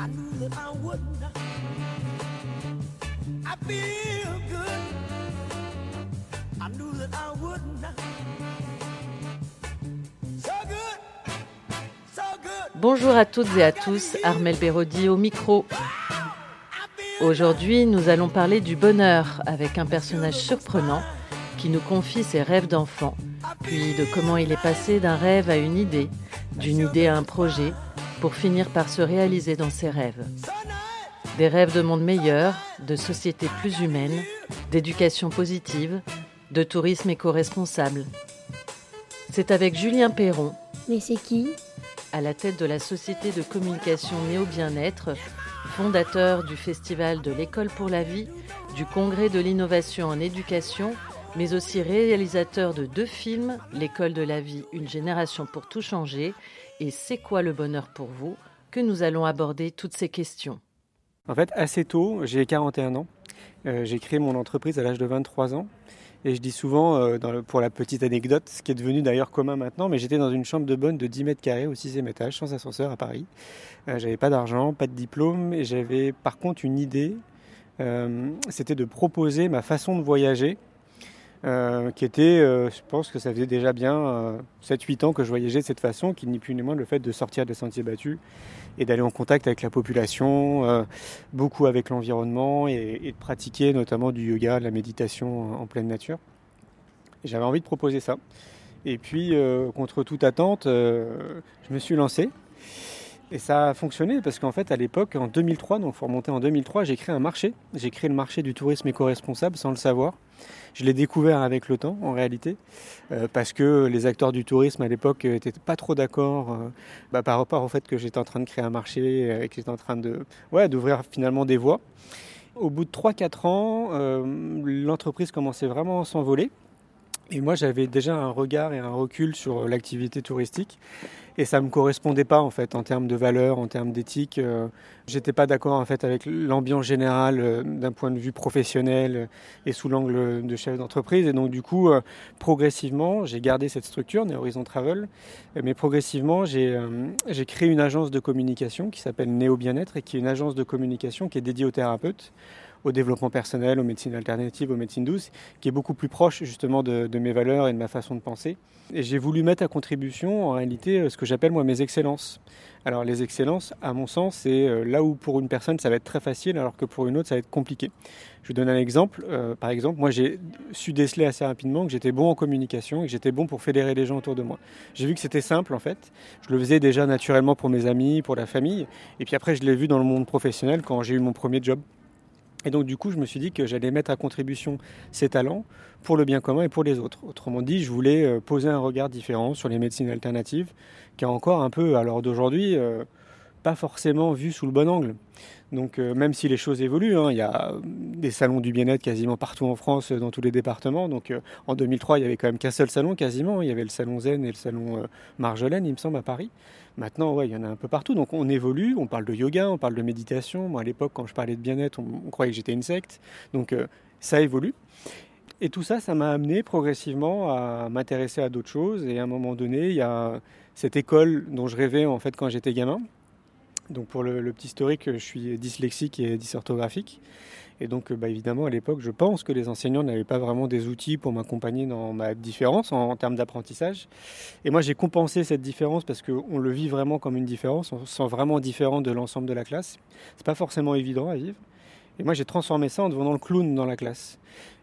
I knew that I wouldn't. I feel good. I knew that I wouldn't. So good. So good. Bonjour à toutes et à tous, Armel Bérodi au micro. Aujourd'hui, nous allons parler du bonheur avec un personnage surprenant qui nous confie ses rêves d'enfant, puis de comment il est passé d'un rêve à une idée, d'une idée à un projet, pour finir par se réaliser dans ses rêves. Des rêves de monde meilleur, de société plus humaine, d'éducation positive, de tourisme éco-responsable. C'est avec Julien Perron, Mais c'est qui? À la tête de la société de communication Néo Bien-être, fondateur du festival de l'école pour la vie, du congrès de l'innovation en éducation, mais aussi réalisateur de deux films, L'école de la vie, une génération pour tout changer, et C'est quoi le bonheur pour vous, que nous allons aborder toutes ces questions. En fait, assez tôt, j'ai 41 ans. Euh, j'ai créé mon entreprise à l'âge de 23 ans. Et je dis souvent, euh, pour la petite anecdote, ce qui est devenu d'ailleurs commun maintenant, mais j'étais dans une chambre de bonne de 10 mètres carrés au sixième étage, sans ascenseur à Paris. Euh, j'avais pas d'argent, pas de diplôme, et j'avais par contre une idée. euh, C'était de proposer ma façon de voyager, euh, qui était, euh, je pense que ça faisait déjà bien euh, 7-8 ans que je voyageais de cette façon, qui ni plus ni moins le fait de sortir des sentiers battus et d'aller en contact avec la population, euh, beaucoup avec l'environnement et, et de pratiquer notamment du yoga, de la méditation en, pleine nature. J'avais envie de proposer ça. Et puis, euh, contre toute attente, euh, je me suis lancé. Et ça a fonctionné parce qu'en fait, à l'époque, en 2003, donc il faut remonter en 2003, j'ai créé un marché. J'ai créé le marché du tourisme éco-responsable sans le savoir. Je l'ai découvert avec le temps, en réalité, euh, parce que les acteurs du tourisme à l'époque n'étaient pas trop d'accord euh, bah, par rapport au fait que j'étais en train de créer un marché euh, et que j'étais en train de, ouais, d'ouvrir finalement des voies. Au bout de 3-4 ans, euh, l'entreprise commençait vraiment à s'envoler. Et moi, j'avais déjà un regard et un recul sur l'activité touristique. Et ça me correspondait pas, en fait, en termes de valeur, en termes d'éthique. Euh, J'étais pas d'accord, en fait, avec l'ambiance générale euh, d'un point de vue professionnel euh, et sous l'angle de chef d'entreprise. Et donc, du coup, progressivement, j'ai gardé cette structure, Horizon Travel. Mais progressivement, j'ai j'ai créé une agence de communication qui s'appelle Néo Bien-être et qui est une agence de communication qui est dédiée aux thérapeutes au développement personnel, aux médecines alternatives, aux médecines douces, qui est beaucoup plus proche justement de, mes valeurs et de ma façon de penser. Et j'ai voulu mettre à contribution en réalité euh, ce que j'appelle moi mes excellences. Alors les excellences, à mon sens, c'est euh, là où pour une personne ça va être très facile alors que pour une autre ça va être compliqué. Je vous donne un exemple. Euh, par exemple, moi j'ai su déceler assez rapidement que j'étais bon en communication et que j'étais bon pour fédérer les gens autour de moi. J'ai vu que c'était simple en fait. Je le faisais déjà naturellement pour mes amis, pour la famille. Et puis après je l'ai vu dans le monde professionnel quand j'ai eu mon premier job. Et donc du coup, je me suis dit que j'allais mettre à contribution ces talents pour le bien commun et pour les autres. Autrement dit, je voulais euh, poser un regard différent sur les médecines alternatives, qui est encore un peu, à l'heure d'aujourd'hui, euh, pas forcément vu sous le bon angle. Donc euh, même si les choses évoluent, hein, il y a des salons du bien-être quasiment partout en France, euh, dans tous les départements. Donc euh, en 2003, il y avait quand même qu'un seul salon quasiment. Il y avait le salon Zen et le salon euh, Marjolaine, il me semble, à Paris. Maintenant, ouais, il y en a un peu partout. Donc on évolue, on parle de yoga, on parle de méditation. Moi, à l'époque, quand je parlais de bien-être, on, on croyait que j'étais une secte. Donc euh, ça évolue. Et tout ça, ça m'a amené progressivement à m'intéresser à d'autres choses. Et à un moment donné, il y a cette école dont je rêvais en fait quand j'étais gamin. Donc pour le, le petit historique, je suis dyslexique et dysorthographique. Et donc, euh, bah, évidemment, à l'époque, je pense que les enseignants n'avaient pas vraiment des outils pour m'accompagner dans ma différence en, termes d'apprentissage. Et moi, j'ai compensé cette différence parce qu'on le vit vraiment comme une différence. On se sent vraiment différent de l'ensemble de la classe. C'est pas forcément évident à vivre. Et moi, j'ai transformé ça en devenant le clown dans la classe.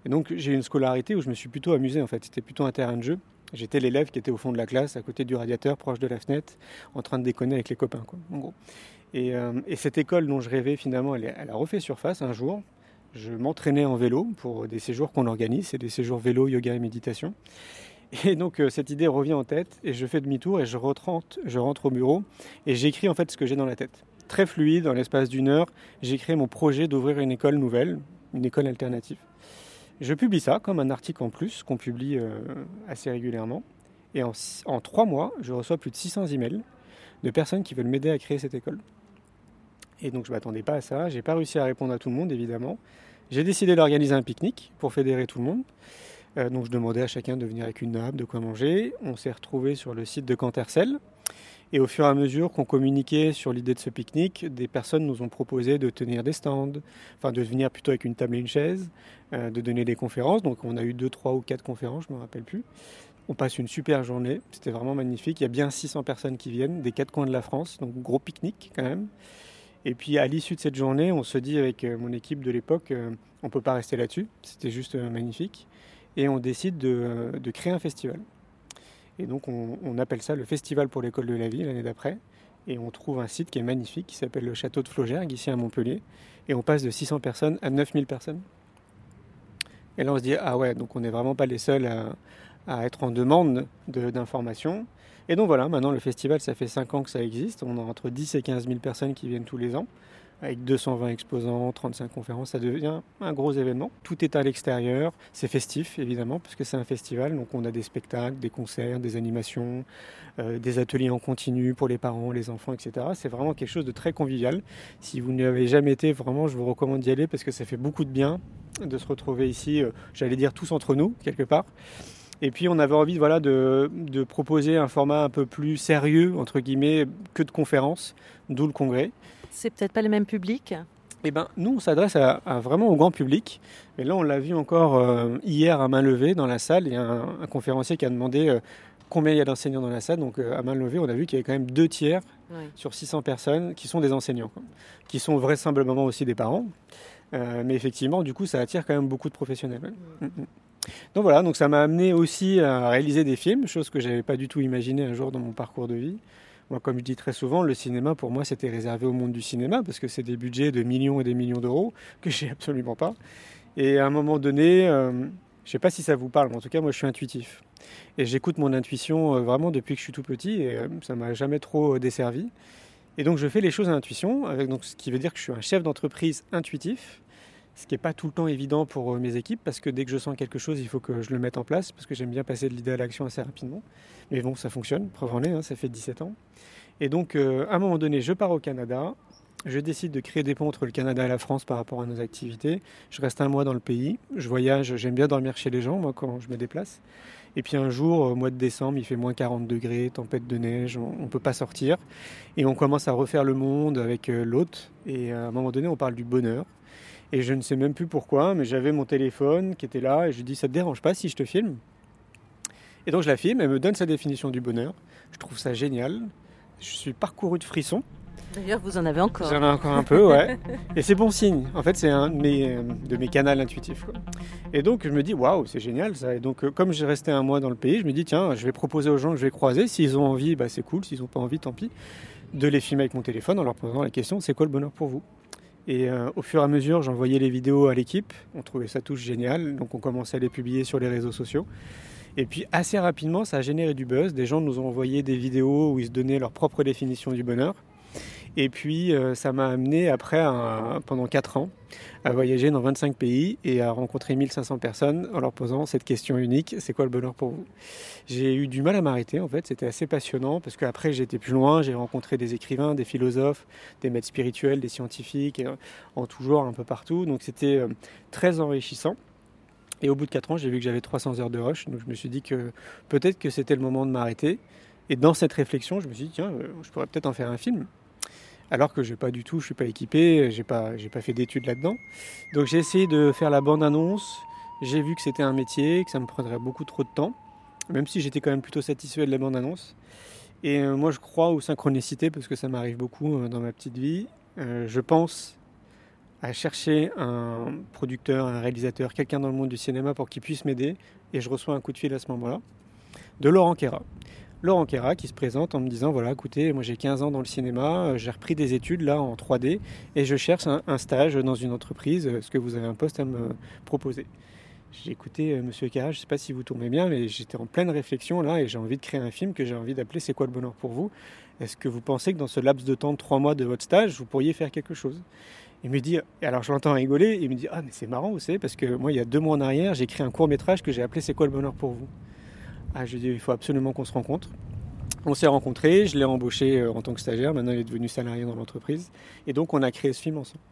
Et donc, j'ai une scolarité où je me suis plutôt amusé, en fait. C'était plutôt un terrain de jeu. J'étais l'élève qui était au fond de la classe, à côté du radiateur, proche de la fenêtre, en train de déconner avec les copains, quoi, en gros. Et, euh, et cette école dont je rêvais, finalement, elle, a refait surface un jour. Je m'entraînais en vélo pour des séjours qu'on organise, c'est des séjours vélo, yoga et méditation. Et donc euh, cette idée revient en tête et je fais demi-tour et je rentre, au bureau et j'écris en fait ce que j'ai dans la tête. Très fluide, dans l'espace d'une heure, créé mon projet d'ouvrir une école nouvelle, une école alternative. Je publie ça comme un article en plus qu'on publie euh, assez régulièrement. Et en, en trois mois, je reçois plus de 600 emails de personnes qui veulent m'aider à créer cette école. Et donc je ne m'attendais pas à ça. J'ai pas réussi à répondre à tout le monde, évidemment. J'ai décidé d'organiser un pique-nique pour fédérer tout le monde. Euh, donc je demandais à chacun de venir avec une nappe, de quoi manger. On s'est retrouvé sur le site de Cantercel. Et au fur et à mesure qu'on communiquait sur l'idée de ce pique-nique, des personnes nous ont proposé de tenir des stands, enfin de venir plutôt avec une table et une chaise, euh, de donner des conférences. Donc on a eu deux, trois ou quatre conférences, je ne me rappelle plus. On passe une super journée, c'était vraiment magnifique. Il y a bien 600 personnes qui viennent des quatre coins de la France, donc gros pique-nique quand même. Et puis à l'issue de cette journée, on se dit avec euh, mon équipe de l'époque, euh, on ne peut pas rester là-dessus, c'était juste magnifique. Et on décide de, de créer un festival. Et donc on, appelle ça le Festival pour l'école de la vie l'année d'après. Et on trouve un site qui est magnifique, qui s'appelle le Château de Flaugergue, ici à Montpellier. Et on passe de 600 personnes à 9000 personnes. Et là on se dit, ah ouais, donc on n'est vraiment pas les seuls à, être en demande d'informations. Et donc voilà, maintenant le festival, ça fait 5 ans que ça existe. On a entre 10 et 15 000 personnes qui viennent tous les ans avec 220 exposants, 35 conférences, ça devient un gros événement. Tout est à l'extérieur, c'est festif évidemment, puisque c'est un festival, donc on a des spectacles, des concerts, des animations, euh, des ateliers en continu pour les parents, les enfants, etc. C'est vraiment quelque chose de très convivial. Si vous n'y avez jamais été, vraiment, je vous recommande d'y aller parce que ça fait beaucoup de bien de se retrouver ici, euh, j'allais dire tous entre nous, quelque part. Et puis on avait envie voilà, de, de, proposer un format un peu plus sérieux, entre guillemets, que de conférences, d'où le congrès. C'est peut-être pas le même public eh ben, nous, on s'adresse à, vraiment au grand public. Et là, on l'a vu encore euh, hier à main levée dans la salle. Il y a un, conférencier qui a demandé euh, combien il y a d'enseignants dans la salle. Donc, euh, à main levée, on a vu qu'il y avait quand même deux tiers sur 600 personnes qui sont des enseignants, qui sont vraisemblablement aussi des parents. mais effectivement, du coup, ça attire quand même beaucoup de professionnels. Mm, mm. Donc voilà, donc ça m'a amené aussi à réaliser des films, chose que j'avais pas du tout imaginé un jour dans mon parcours de vie. Moi, comme je dis très souvent, le cinéma, pour moi, c'était réservé au monde du cinéma, parce que c'est des budgets de millions et des millions d'euros que j'ai absolument pas. Et à un moment donné, euh, je sais pas si ça vous parle, mais en tout cas, moi, je suis intuitif. Et j'écoute mon intuition euh, vraiment depuis que je suis tout petit, et euh, ça m'a jamais trop desservi. Et donc, je fais les choses à intuition, avec, donc, ce qui veut dire que je suis un chef d'entreprise intuitif ce qui n'est pas tout le temps évident pour mes équipes, parce que dès que je sens quelque chose, il faut que je le mette en place, parce que j'aime bien passer de l'idée à l'action assez rapidement. Mais bon, ça fonctionne, preuve en est, hein, ça fait 17 ans. Et donc, euh, à un moment donné, je pars au Canada. Je décide de créer des ponts entre le Canada et la France par rapport à nos activités. Je reste un mois dans le pays. Je voyage, j'aime bien dormir chez les gens, moi, quand je me déplace. Et puis un jour, au mois de décembre, il fait moins 40 degrés, tempête de neige, on ne peut pas sortir. Et on commence à refaire le monde avec euh, l'hôte. Et à un moment donné, on parle du bonheur. Et je ne sais même plus pourquoi, mais j'avais mon téléphone qui était là et je lui dis Ça te dérange pas si je te filme? Et donc je la filme, elle me donne sa définition du bonheur. Je trouve ça génial. Je suis parcouru de frissons. D'ailleurs, vous en avez encore. J'en ai encore un peu, ouais. Et c'est bon signe. En fait, c'est un de mes, de mes canaux intuitifs. Et donc, je me dis, waouh, c'est génial ça. Et donc, euh, comme j'ai resté un mois dans le pays, je me dis, tiens, je vais proposer aux gens que je vais croiser. S'ils ont envie, bah, c'est cool. S'ils n'ont pas envie, tant pis. De les filmer avec mon téléphone en leur posant la question, c'est quoi le bonheur pour vous? Et euh, au fur et à mesure, j'envoyais les vidéos à l'équipe. On trouvait ça tous génial. Donc on commençait à les publier sur les réseaux sociaux. Et puis assez rapidement, ça a généré du buzz. Des gens nous ont envoyé des vidéos où ils se donnaient leur propre définition du bonheur. Et puis euh, ça m'a amené après, pendant 4 ans, à voyager dans 25 pays et à rencontrer 1500 personnes en leur posant cette question unique, c'est quoi le bonheur pour vous? J'ai eu du mal à m'arrêter en fait, c'était assez passionnant parce qu'après j'étais plus loin, j'ai rencontré des écrivains, des philosophes, des maîtres spirituels, des scientifiques, en tout genre un peu partout. Donc c'était euh, très enrichissant. Et au bout de 4 ans, j'ai vu que j'avais 300 heures de rush, donc je me suis dit que peut-être que c'était le moment de m'arrêter. Et dans cette réflexion, je me suis dit, tiens, euh, je pourrais peut-être en faire un film alors que je pas du tout, je suis pas équipé, j'ai pas, pas fait d'études là-dedans. Donc j'ai essayé de faire la bande-annonce. J'ai vu que c'était un métier, que ça me prendrait beaucoup trop de temps, même si j'étais quand même plutôt satisfait de la bande-annonce. Et euh, moi, je crois aux synchronicités parce que ça m'arrive beaucoup euh, dans ma petite vie. Euh, je pense à chercher un producteur, un réalisateur, quelqu'un dans le monde du cinéma pour qu'il puisse m'aider. Et je reçois un coup de fil à ce moment-là de Laurent Kera. Laurent Kera qui se présente en me disant voilà écoutez moi j'ai 15 ans dans le cinéma euh, j'ai repris des études là en 3D et je cherche un, stage dans une entreprise est-ce que vous avez un poste à me proposer. J'ai écouté euh, Monsieur Kera je sais pas si vous tournez bien mais j'étais en pleine réflexion là et j'ai envie de créer un film que j'ai envie d'appeler c'est quoi le bonheur pour vous? Est-ce que vous pensez que dans ce laps de temps de 3 mois de votre stage vous pourriez faire quelque chose? Il me dit, alors je l'entends rigoler, il me dit Ah, mais c'est marrant, vous savez, parce que moi, il y a deux mois en arrière, j'ai écrit un court métrage que j'ai appelé C'est quoi le bonheur pour vous? Ah, je dit, il faut absolument qu'on se rencontre. On s'est rencontrés, je l'ai embauché euh, en tant que stagiaire, maintenant il est devenu salarié dans l'entreprise. Et donc on a créé ce film ensemble.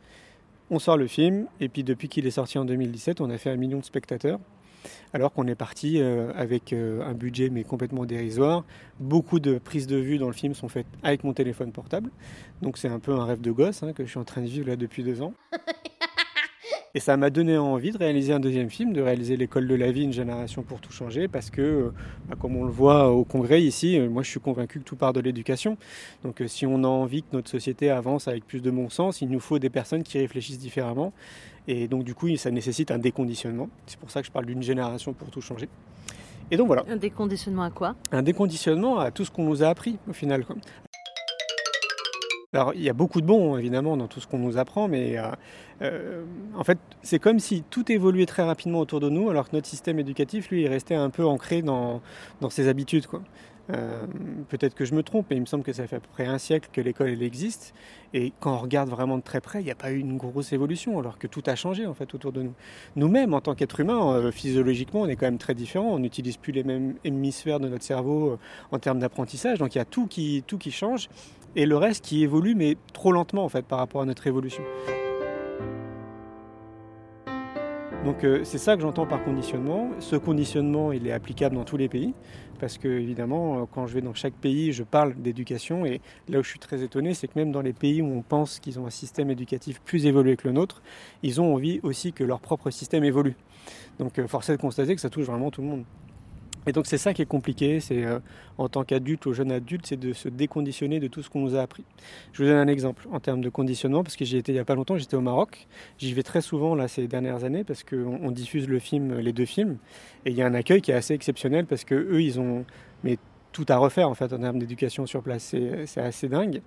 On sort le film, et puis depuis qu'il est sorti en 2017, on a fait un million de spectateurs. alors qu'on est parti euh, avec euh, un budget mais complètement dérisoire. Beaucoup de prises de vue dans le film sont faites avec mon téléphone portable, donc c'est un peu un rêve de gosse hein, que je suis en train de vivre là depuis deux ans. Et ça m'a donné envie de réaliser un deuxième film, de réaliser l'école de la vie, une génération pour tout changer, parce que, euh, bah, comme on le voit au congrès ici, euh, moi je suis convaincu que tout part de l'éducation. Donc euh, si on a envie que notre société avance avec plus de bon sens, il nous faut des personnes qui réfléchissent différemment. Et donc du coup, ça nécessite un déconditionnement. C'est pour ça que je parle d'une génération pour tout changer. Et donc voilà. Un déconditionnement à quoi? Un déconditionnement à tout ce qu'on nous a appris au final. Alors, il y a beaucoup de bon, évidemment, dans tout ce qu'on nous apprend, mais euh, euh, en fait, c'est comme si tout évoluait très rapidement autour de nous, alors que notre système éducatif, lui, est resté un peu ancré dans, dans ses habitudes. Quoi. Euh, peut-être que je me trompe, mais il me semble que ça fait à peu près un siècle que l'école elle existe. Et quand on regarde vraiment de très près, il n'y a pas eu une grosse évolution, alors que tout a changé en fait autour de nous. Nous-mêmes, en tant qu'êtres humains, physiologiquement, on est quand même très différents. On n'utilise plus les mêmes hémisphères de notre cerveau en termes d'apprentissage. Donc il y a tout qui, tout qui change et le reste qui évolue, mais trop lentement en fait par rapport à notre évolution. Donc euh, c'est ça que j'entends par conditionnement. Ce conditionnement, il est applicable dans tous les pays, parce que évidemment, euh, quand je vais dans chaque pays, je parle d'éducation, et là où je suis très étonné, c'est que même dans les pays où on pense qu'ils ont un système éducatif plus évolué que le nôtre, ils ont envie aussi que leur propre système évolue. Donc euh, force est de constater que ça touche vraiment tout le monde. Et donc c'est ça qui est compliqué, c'est euh, en tant qu'adulte ou jeune adulte, c'est de se déconditionner de tout ce qu'on nous a appris. Je vous donne un exemple en termes de conditionnement, parce que j'y étais il n'y a pas longtemps, j'étais au Maroc. J'y vais très souvent là ces dernières années parce qu'on on diffuse le film, les deux films, et il y a un accueil qui est assez exceptionnel parce que eux ils ont mais tout à refaire en fait en termes d'éducation sur place, c'est assez dingue.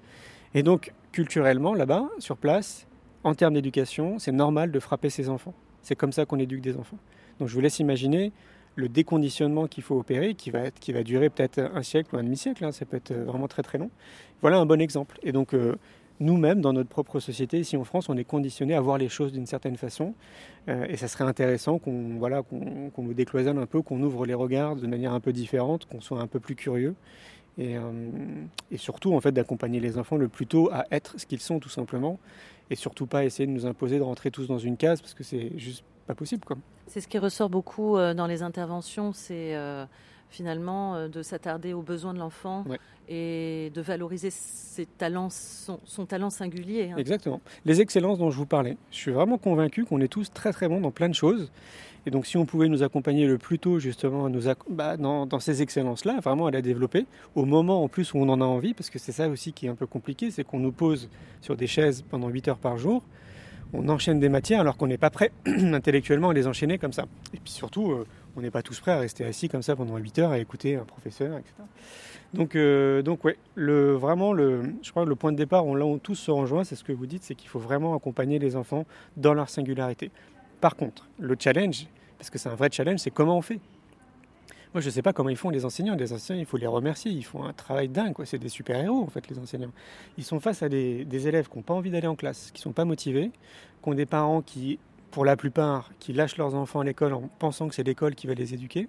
Et donc culturellement là-bas, sur place, en termes d'éducation, c'est normal de frapper ses enfants. C'est comme ça qu'on éduque des enfants. Donc je vous laisse imaginer le déconditionnement qu'il faut opérer, qui va, être, qui va durer peut-être un siècle ou un demi-siècle, hein, ça peut être vraiment très très long. Voilà un bon exemple. Et donc euh, nous-mêmes, dans notre propre société, ici en France, on est conditionné à voir les choses d'une certaine façon. Euh, et ça serait intéressant qu'on voilà, qu'on nous décloisonne un peu, qu'on ouvre les regards de manière un peu différente, qu'on soit un peu plus curieux. Et, euh, et surtout, en fait, d'accompagner les enfants le plus tôt à être ce qu'ils sont, tout simplement. Et surtout pas essayer de nous imposer de rentrer tous dans une case, parce que c'est juste pas possible. C'est ce qui ressort beaucoup euh, dans les interventions, c'est euh, finalement euh, de s'attarder aux besoins de l'enfant Ouais. et de valoriser ses talents, son, son talent singulier. hein. Exactement. Les excellences dont je vous parlais. Je suis vraiment convaincu qu'on est tous très très bons dans plein de choses. Et donc si on pouvait nous accompagner le plus tôt justement à nous acc- bah, dans, dans ces excellences-là, vraiment à la développer, au moment en plus où on en a envie, parce que c'est ça aussi qui est un peu compliqué, c'est qu'on nous pose sur des chaises pendant 8 heures par jour, on enchaîne des matières alors qu'on n'est pas prêt intellectuellement à les enchaîner comme ça. Et puis surtout, euh, on n'est pas tous prêts à rester assis comme ça pendant 8 heures à écouter un professeur, etc. Donc, euh, donc ouais, le, vraiment, le, je crois que le point de départ, on, là où tous se rejoint, c'est ce que vous dites, c'est qu'il faut vraiment accompagner les enfants dans leur singularité. Par contre, le challenge, parce que c'est un vrai challenge, c'est comment on fait. Moi, je ne sais pas comment ils font les enseignants. Les enseignants, il faut les remercier. Ils font un travail dingue. C'est des super-héros, en fait, les enseignants. Ils sont face à des, des élèves qui n'ont pas envie d'aller en classe, qui ne sont pas motivés, qui ont des parents qui, pour la plupart, qui lâchent leurs enfants à l'école en pensant que c'est l'école qui va les éduquer,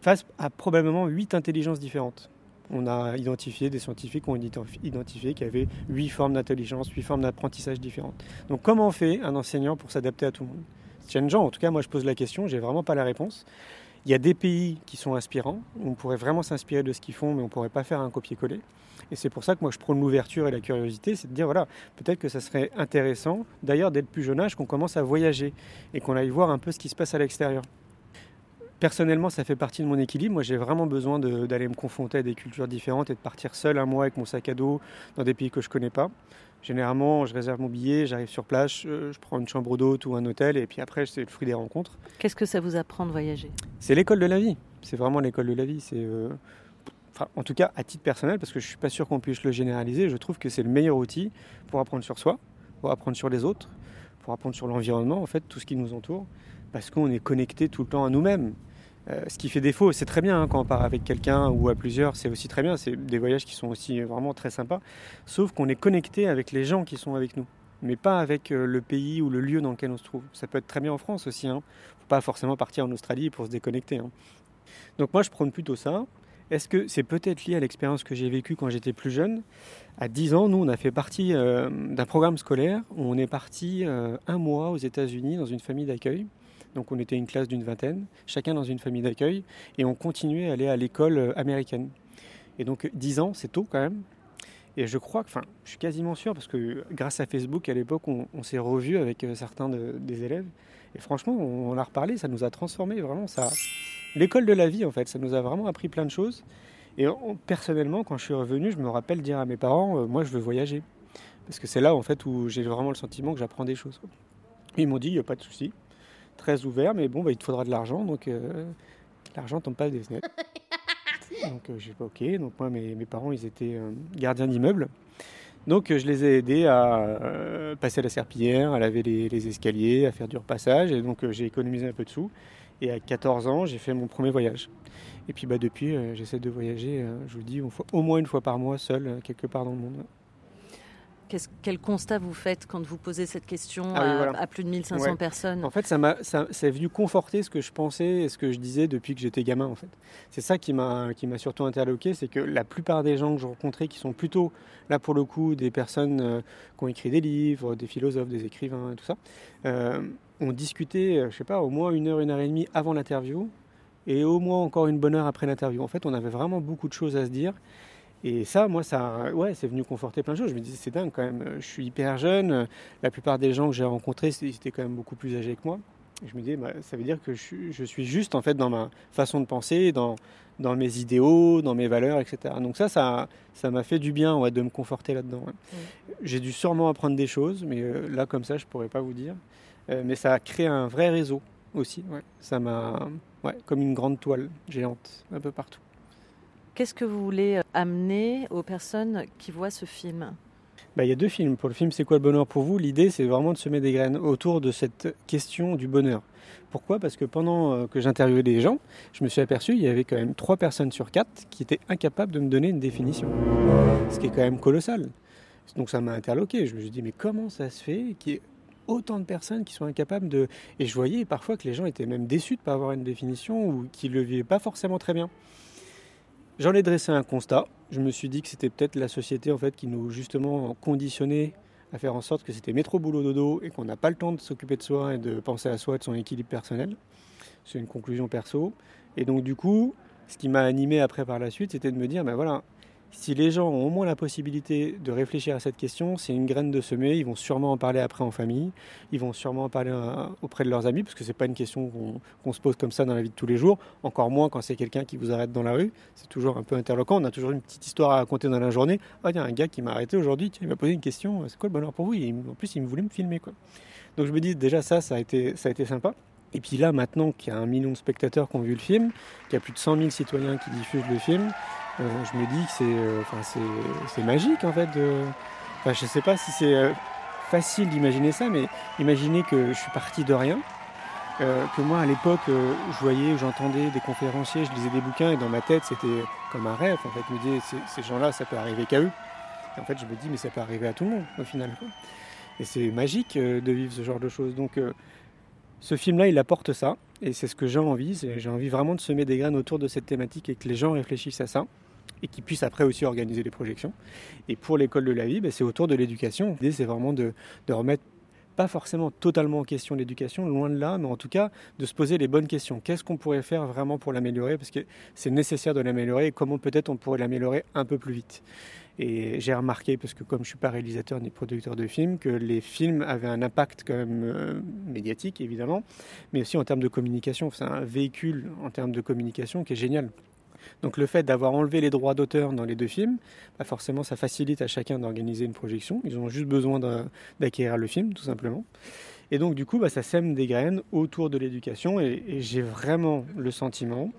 face à probablement huit intelligences différentes. On a identifié, des scientifiques ont identif- identifié qu'il y avait huit formes d'intelligence, huit formes d'apprentissage différentes. Donc comment fait un enseignant pour s'adapter à tout le monde? C'est challengeant, en tout cas moi je pose la question, j'ai vraiment pas la réponse. Il y a des pays qui sont inspirants, on pourrait vraiment s'inspirer de ce qu'ils font, mais on ne pourrait pas faire un copier-coller. Et c'est pour ça que moi je prône l'ouverture et la curiosité, c'est de dire voilà, peut-être que ça serait intéressant, d'ailleurs dès le plus jeune âge, qu'on commence à voyager et qu'on aille voir un peu ce qui se passe à l'extérieur. Personnellement, ça fait partie de mon équilibre. Moi, j'ai vraiment besoin d'aller me confronter à des cultures différentes et de partir seul un mois avec mon sac à dos dans des pays que je connais pas. Généralement, je réserve mon billet, j'arrive sur place, je, je prends une chambre d'hôte ou un hôtel, et puis après, c'est le fruit des rencontres. Qu'est-ce que ça vous apprend de voyager? C'est l'école de la vie. C'est vraiment l'école de la vie. C'est, euh, enfin, en tout cas, à titre personnel, parce que je suis pas sûr qu'on puisse le généraliser, je trouve que c'est le meilleur outil pour apprendre sur soi, pour apprendre sur les autres, pour apprendre sur l'environnement, en fait, tout ce qui nous entoure, parce qu'on est connecté tout le temps à nous-mêmes. Euh, ce qui fait défaut, c'est très bien hein, quand on part avec quelqu'un ou à plusieurs, c'est aussi très bien. C'est des voyages qui sont aussi vraiment très sympas. Sauf qu'on est connecté avec les gens qui sont avec nous, mais pas avec euh, le pays ou le lieu dans lequel on se trouve. Ça peut être très bien en France aussi. Hein. Faut pas forcément partir en Australie pour se déconnecter. hein. Donc moi, je prône plutôt ça. Est-ce que c'est peut-être lié à l'expérience que j'ai vécue quand j'étais plus jeune? À 10 ans, nous, on a fait partie euh, d'un programme scolaire où on est parti un mois aux États-Unis dans une famille d'accueil. Donc on était une classe d'une vingtaine, chacun dans une famille d'accueil, et on continuait à aller à l'école euh, américaine. Et donc 10 ans, c'est tôt quand même. Et je crois, enfin, je suis quasiment sûr, parce que grâce à Facebook, à l'époque, on, s'est revus avec euh, certains des élèves. Et franchement, on, a reparlé, ça nous a transformé vraiment. Ça, l'école de la vie, en fait, ça nous a vraiment appris plein de choses. Et personnellement, quand je suis revenu, je me rappelle dire à mes parents, euh, moi, je veux voyager. Parce que c'est là, en fait, où j'ai vraiment le sentiment que j'apprends des choses. Ils m'ont dit, il n'y a pas de souci, très ouvert, mais bon, bah, il te faudra de l'argent, donc euh, l'argent tombe pas des fenêtres. Donc euh, j'ai pas ok. Donc moi mes, parents ils étaient euh, gardiens d'immeubles. Donc je les ai aidés à passer la serpillière, à laver les, escaliers, à faire du repassage. Et donc j'ai économisé un peu de sous. Et à 14 ans, j'ai fait mon premier voyage. Et puis bah, depuis, j'essaie de voyager, je vous dis, au moins une fois par mois, seul, quelque part dans le monde quel constat vous faites quand vous posez cette question ah à, plus de 1500 personnes En fait, ça m'a, ça, c'est venu conforter ce que je pensais et ce que je disais depuis que j'étais gamin. En fait, c'est ça qui m'a, qui m'a surtout interloqué, c'est que la plupart des gens que j'ai rencontrés, qui sont plutôt là pour le coup des personnes euh, qui ont écrit des livres, des philosophes, des écrivains, tout ça, euh, ont discuté, euh, je sais pas, au moins une heure, une heure et demie avant l'interview et au moins encore une bonne heure après l'interview. En fait, on avait vraiment beaucoup de choses à se dire. Et ça, moi, ça, ouais, c'est venu conforter plein de choses. Je me disais, c'est dingue quand même. Je suis hyper jeune. La plupart des gens que j'ai rencontrés, c'était quand même beaucoup plus âgés que moi. Et je me disais, bah, ça veut dire que je suis, juste en fait dans ma façon de penser, dans, dans mes idéaux, dans mes valeurs, etc. Donc ça, ça, ça m'a fait du bien ouais, de me conforter là-dedans. J'ai dû sûrement apprendre des choses, mais euh, là, comme ça, je pourrais pas vous dire. Euh, mais ça a créé un vrai réseau aussi. Ça m'a, comme une grande toile géante, un peu partout. Qu'est-ce que vous voulez euh, amener aux personnes qui voient ce film? Bah, il y a deux films. Pour le film C'est quoi le bonheur pour vous? L'idée, c'est vraiment de semer des graines autour de cette question du bonheur. Pourquoi? Parce que pendant euh, que j'interviewais des gens, je me suis aperçu qu'il y avait quand même trois personnes sur quatre qui étaient incapables de me donner une définition. Ce qui est quand même colossal. Donc ça m'a interloqué. Je me suis dit, mais comment ça se fait qu'il y ait autant de personnes qui sont incapables de... Et je voyais parfois que les gens étaient même déçus de ne pas avoir une définition ou qu'ils ne le vivaient pas forcément très bien. J'en ai dressé un constat. Je me suis dit que c'était peut-être la société en fait qui nous justement conditionnait à faire en sorte que c'était métro boulot dodo et qu'on n'a pas le temps de s'occuper de soi et de penser à soi, de son équilibre personnel. C'est une conclusion perso. Et donc du coup, ce qui m'a animé après par la suite, c'était de me dire, ben voilà, si les gens ont au moins la possibilité de réfléchir à cette question, c'est une graine de semer. Ils vont sûrement en parler après en famille. Ils vont sûrement en parler euh, auprès de leurs amis, parce que c'est pas une question qu'on se pose comme ça dans la vie de tous les jours. Encore moins quand c'est quelqu'un qui vous arrête dans la rue. C'est toujours un peu interloquant. On a toujours une petite histoire à raconter dans la journée. Ah, il y a un gars qui m'a arrêté aujourd'hui. Il m'a posé une question. C'est quoi le bonheur pour vous? En plus, il voulait me filmer. Donc je me dis déjà ça, ça a été, ça a été sympa. Et puis là, maintenant qu'il y a un million de spectateurs qui ont vu le film, qu'il y a plus de 100 000 citoyens qui diffusent le film, je me dis que c'est euh, magique en fait. Je sais pas si c'est euh, facile d'imaginer ça, mais imaginez que je suis parti de rien. que moi à l'époque je voyais, j'entendais des conférenciers, je lisais des bouquins et dans ma tête c'était comme un rêve. En fait, je me disais ces gens-là ça peut arriver qu'à eux. Et en fait je me dis mais ça peut arriver à tout le monde au final. Et c'est magique de vivre ce genre de choses. Donc ce film-là, il apporte ça, et c'est ce que j'ai envie. J'ai envie vraiment de semer des graines autour de cette thématique et que les gens réfléchissent à ça et qui puissent après aussi organiser des projections. Et pour l'école de la vie, ben, c'est autour de l'éducation. L'idée, c'est vraiment de, remettre pas forcément totalement en question l'éducation, loin de là, mais en tout cas de se poser les bonnes questions. Qu'est-ce qu'on pourrait faire vraiment pour l'améliorer? Parce que c'est nécessaire de l'améliorer et comment peut-être on pourrait l'améliorer un peu plus vite. Et j'ai remarqué, parce que comme je ne suis pas réalisateur ni producteur de films, que les films avaient un impact quand même euh, médiatique évidemment, mais aussi en termes de communication. C'est un véhicule en termes de communication qui est génial. Donc le fait d'avoir enlevé les droits d'auteur dans les deux films, bah forcément ça facilite à chacun d'organiser une projection. Ils ont juste besoin d'acquérir le film, tout simplement. Et donc du coup, bah, ça sème des graines autour de l'éducation et, j'ai vraiment le sentiment,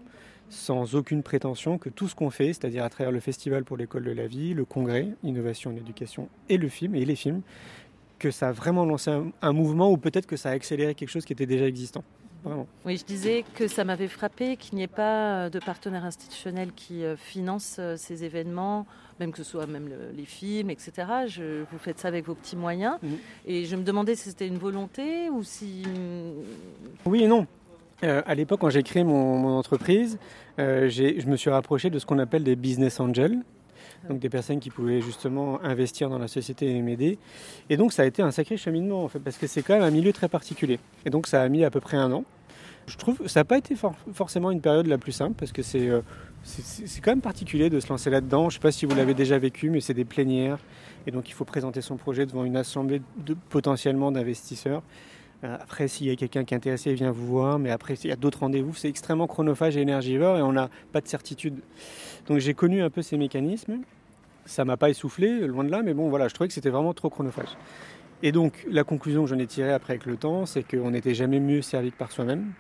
sans aucune prétention, que tout ce qu'on fait, c'est-à-dire à travers le Festival pour l'école de la vie, le congrès, Innovation en éducation et le film, et les films, que ça a vraiment lancé un mouvement ou peut-être que ça a accéléré quelque chose qui était déjà existant. Oui, je disais que ça m'avait frappé qu'il n'y ait pas de partenaire institutionnel qui euh, finance euh, ces événements, même que ce soit même les films, etc. Je, vous faites ça avec vos petits moyens. Mhm. Et je me demandais si c'était une volonté ou si... Oui et non. Euh, à l'époque, quand j'ai créé mon, entreprise, je me suis rapproché de ce qu'on appelle des business angels donc des personnes qui pouvaient justement investir dans la société et m'aider. Et donc ça a été un sacré cheminement en fait, parce que c'est quand même un milieu très particulier. Et donc ça a mis à peu près un an. je trouve que ça n'a pas été for- forcément une période la plus simple parce que c'est euh, c'est c'est quand même particulier de se lancer là-dedans. Je ne sais pas si vous l'avez déjà vécu, mais c'est des plénières. Et donc il faut présenter son projet devant une assemblée de, potentiellement d'investisseurs. Euh, après, s'il y a quelqu'un qui est intéressé, il vient vous voir. Mais après, il y a d'autres rendez-vous. C'est extrêmement chronophage et énergivore et on n'a pas de certitude. Donc j'ai connu un peu ces mécanismes. Ça m'a pas essoufflé, loin de là, mais bon, voilà, je trouvais que c'était vraiment trop chronophage. Et donc, la conclusion que j'en ai tirée après avec le temps, c'est qu'on n'était jamais mieux servi que par soi-même.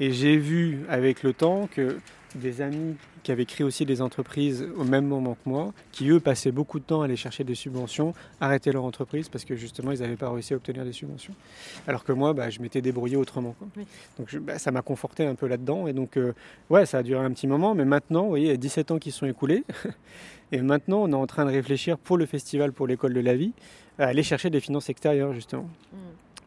Et j'ai vu avec le temps que des amis qui avaient créé aussi des entreprises au même moment que moi, qui eux passaient beaucoup de temps à aller chercher des subventions, arrêtaient leur entreprise parce que justement ils n'avaient pas réussi à obtenir des subventions. Alors que moi, bah, je m'étais débrouillé autrement. quoi. Oui. Donc je- bah, ça m'a conforté un peu là-dedans. Et donc, euh, ouais, ça a duré un petit moment, mais maintenant, vous voyez, il y a 17 ans qui sont écoulés. et maintenant, on est en train de réfléchir pour le festival, pour l'école de la vie, à aller chercher des finances extérieures justement.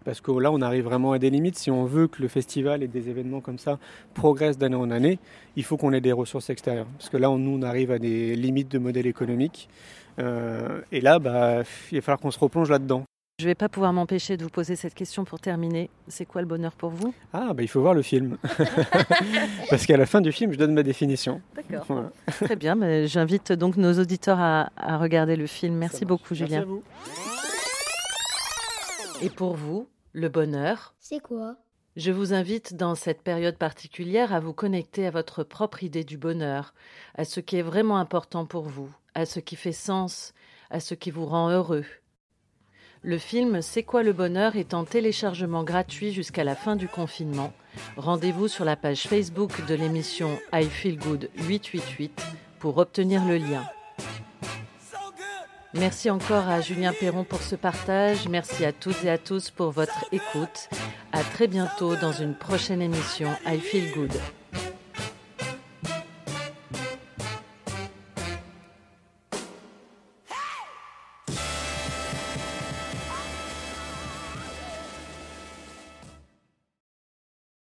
Parce que là, on arrive vraiment à des limites. Si on veut que le festival et des événements comme ça progressent d'année en année, il faut qu'on ait des ressources extérieures. Parce que là, on, nous, on arrive à des limites de modèle économique. Euh, et là, bah, il va falloir qu'on se replonge là-dedans. Je ne vais pas pouvoir m'empêcher de vous poser cette question pour terminer. C'est quoi le bonheur pour vous? Ah, bah, il faut voir le film. Parce qu'à la fin du film, je donne ma définition. D'accord. Voilà. Très bien. mais J'invite donc nos auditeurs à, à regarder le film. Merci beaucoup, marche. Merci Julien. à vous. Et pour vous, le bonheur C'est quoi? Je vous invite dans cette période particulière à vous connecter à votre propre idée du bonheur, à ce qui est vraiment important pour vous, à ce qui fait sens, à ce qui vous rend heureux. Le film C'est quoi le bonheur est en téléchargement gratuit jusqu'à la fin du confinement. Rendez-vous sur la page Facebook de l'émission I Feel Good 888 pour obtenir le lien. Merci encore à Julien Perron pour ce partage. Merci à toutes et à tous pour votre écoute. À très bientôt dans une prochaine émission I Feel Good.